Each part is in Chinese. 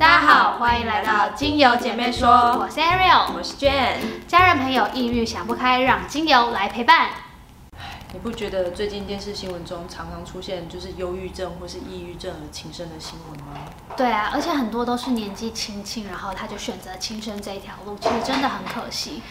大家好，欢迎来到精油姐妹说，我是 Ariel，我是 Jane。家人朋友抑郁想不开，让精油来陪伴。你不觉得最近电视新闻中常常出现就是忧郁症或是抑郁症而轻生的新闻吗？对啊，而且很多都是年纪轻轻，然后他就选择轻生这一条路，其实真的很可惜。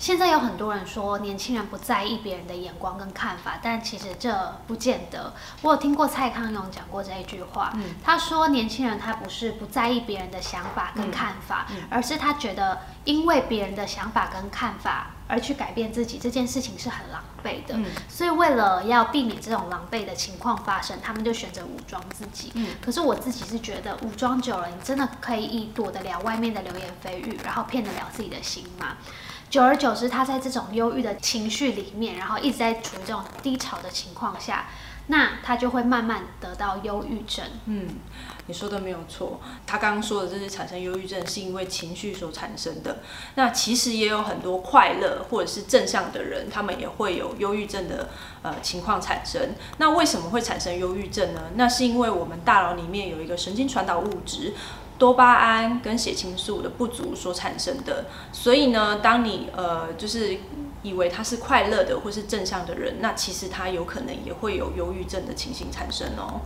现在有很多人说年轻人不在意别人的眼光跟看法，但其实这不见得。我有听过蔡康永讲过这一句话，他说年轻人他不是不在意别人的想法跟看法，而是他觉得因为别人的想法跟看法而去改变自己这件事情是很狼狈的。所以为了要避免这种狼狈的情况发生，他们就选择武装自己。可是我自己是觉得武装久了，你真的可以躲得了外面的流言蜚语，然后骗得了自己的心吗？久而久之，他在这种忧郁的情绪里面，然后一直在处于这种低潮的情况下，那他就会慢慢得到忧郁症。嗯，你说的没有错。他刚刚说的这是产生忧郁症是因为情绪所产生的。那其实也有很多快乐或者是正向的人，他们也会有忧郁症的呃情况产生。那为什么会产生忧郁症呢？那是因为我们大脑里面有一个神经传导物质。多巴胺跟血清素的不足所产生的，所以呢，当你呃就是以为他是快乐的或是正向的人，那其实他有可能也会有忧郁症的情形产生哦。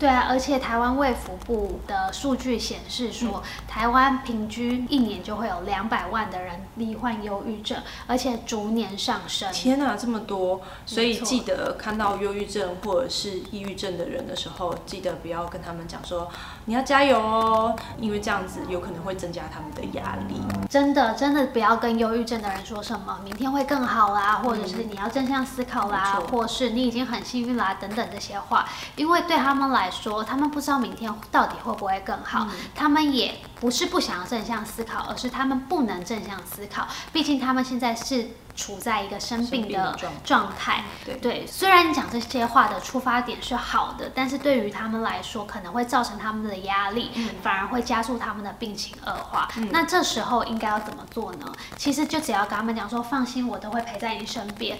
对啊，而且台湾卫福部的数据显示说，台湾平均一年就会有两百万的人罹患忧郁症，而且逐年上升。天哪，这么多！所以记得看到忧郁症或者是抑郁症的人的时候，记得不要跟他们讲说你要加油哦，因为这样子有可能会增加他们的压力。真的，真的不要跟忧郁症的人说什么明天会更好啦，或者是你要正向思考啦，或是你已经很幸运啦等等这些话，因为对他们来。说他们不知道明天到底会不会更好，他们也不是不想要正向思考，而是他们不能正向思考，毕竟他们现在是。处在一个生病的状态，对，虽然你讲这些话的出发点是好的，但是对于他们来说，可能会造成他们的压力，反而会加速他们的病情恶化。那这时候应该要怎么做呢？其实就只要跟他们讲说，放心，我都会陪在你身边，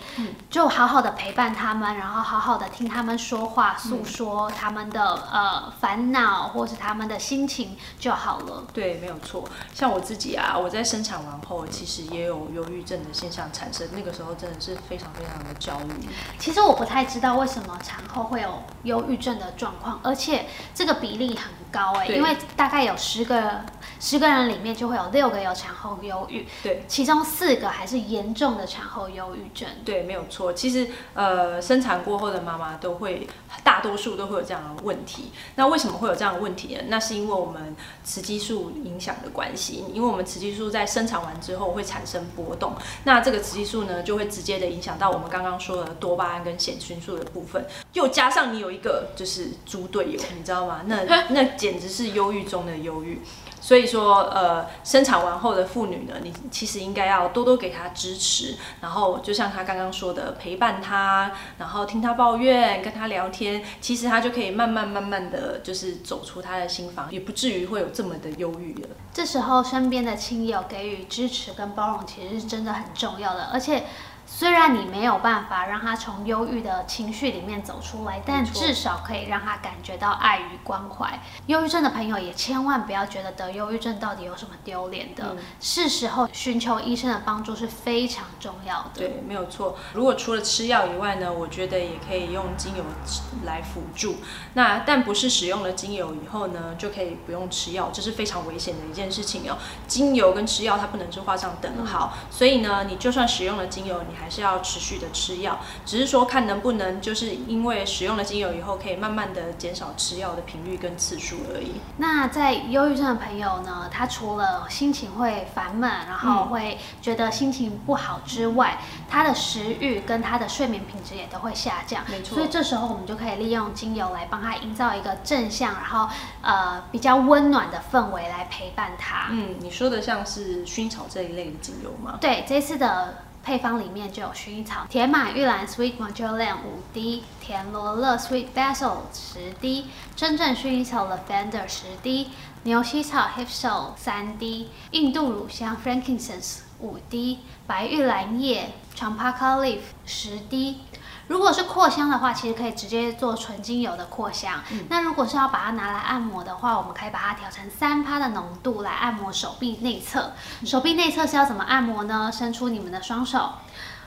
就好好的陪伴他们，然后好好的听他们说话，诉说他们的呃烦恼或是他们的心情就好了。对，没有错。像我自己啊，我在生产完后，其实也有忧郁症的现象产生。那个时候真的是非常非常的焦虑。其实我不太知道为什么产后会有忧郁症的状况，而且这个比例很高哎，因为大概有十个十个人里面就会有六个有产后忧郁，对，其中四个还是严重的产后忧郁症。对，没有错。其实呃，生产过后的妈妈都会，大多数都会有这样的问题。那为什么会有这样的问题呢？那是因为我们雌激素影响的关系，因为我们雌激素在生产完之后会产生波动，那这个激素呢，就会直接的影响到我们刚刚说的多巴胺跟血清素的部分，又加上你有一个就是猪队友，你知道吗？那那简直是忧郁中的忧郁。所以说，呃，生产完后的妇女呢，你其实应该要多多给她支持，然后就像她刚刚说的，陪伴她，然后听她抱怨，跟她聊天，其实她就可以慢慢慢慢的就是走出她的心房，也不至于会有这么的忧郁了。这时候，身边的亲友给予支持跟包容，其实是真的很重要的，而且。虽然你没有办法让他从忧郁的情绪里面走出来，但至少可以让他感觉到爱与关怀。忧郁症的朋友也千万不要觉得得忧郁症到底有什么丢脸的，是时候寻求医生的帮助是非常重要的。对，没有错。如果除了吃药以外呢，我觉得也可以用精油来辅助。那但不是使用了精油以后呢，就可以不用吃药，这是非常危险的一件事情哦。精油跟吃药它不能是画上等号，所以呢，你就算使用了精油，你还是要持续的吃药，只是说看能不能就是因为使用了精油以后，可以慢慢的减少吃药的频率跟次数而已。那在忧郁症的朋友呢，他除了心情会烦闷，然后会觉得心情不好之外，他的食欲跟他的睡眠品质也都会下降。没错。所以这时候我们就可以利用精油来帮他营造一个正向，然后呃比较温暖的氛围来陪伴他。嗯，你说的像是薰衣草这一类的精油吗？对，这次的。配方里面就有薰衣草、铁马玉兰 （Sweet Marjoram） 五滴，田螺乐 （Sweet Basil） 十滴，真正薰衣草 （Lavender） 十滴，牛膝草 h i p s o l 三滴，印度乳香 （Frankincense） 五滴，白玉兰叶 （Champaka Leaf） 十滴。如果是扩香的话，其实可以直接做纯精油的扩香。那如果是要把它拿来按摩的话，我们可以把它调成三趴的浓度来按摩手臂内侧。手臂内侧是要怎么按摩呢？伸出你们的双手。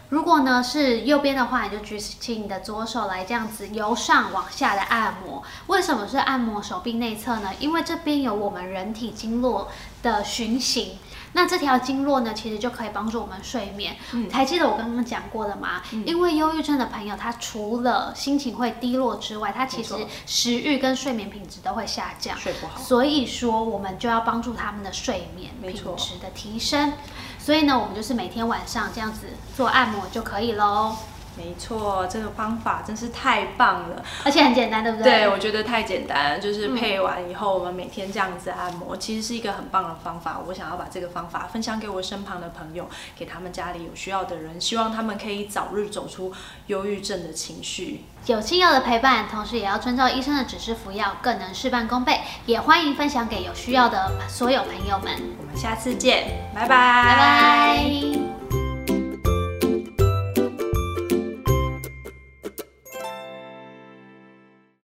如果呢是右边的话，你就举起你的左手来，这样子由上往下的按摩。为什么是按摩手臂内侧呢？因为这边有我们人体经络的循行。那这条经络呢，其实就可以帮助我们睡眠。嗯，还记得我刚刚讲过的吗？因为忧郁症的朋友，他除了心情会低落之外，他其实食欲跟睡眠品质都会下降，睡不好。所以说，我们就要帮助他们的睡眠品质的提升。所以呢，我们就是每天晚上这样子做按摩就可以喽。没错，这个方法真是太棒了，而且很简单，对不对？对，我觉得太简单，就是配完以后，我们每天这样子按摩，其实是一个很棒的方法。我想要把这个方法分享给我身旁的朋友，给他们家里有需要的人，希望他们可以早日走出忧郁症的情绪。有亲友的陪伴，同时也要遵照医生的指示服药，更能事半功倍。也欢迎分享给有需要的所有朋友们。我们下次见，拜拜，拜拜。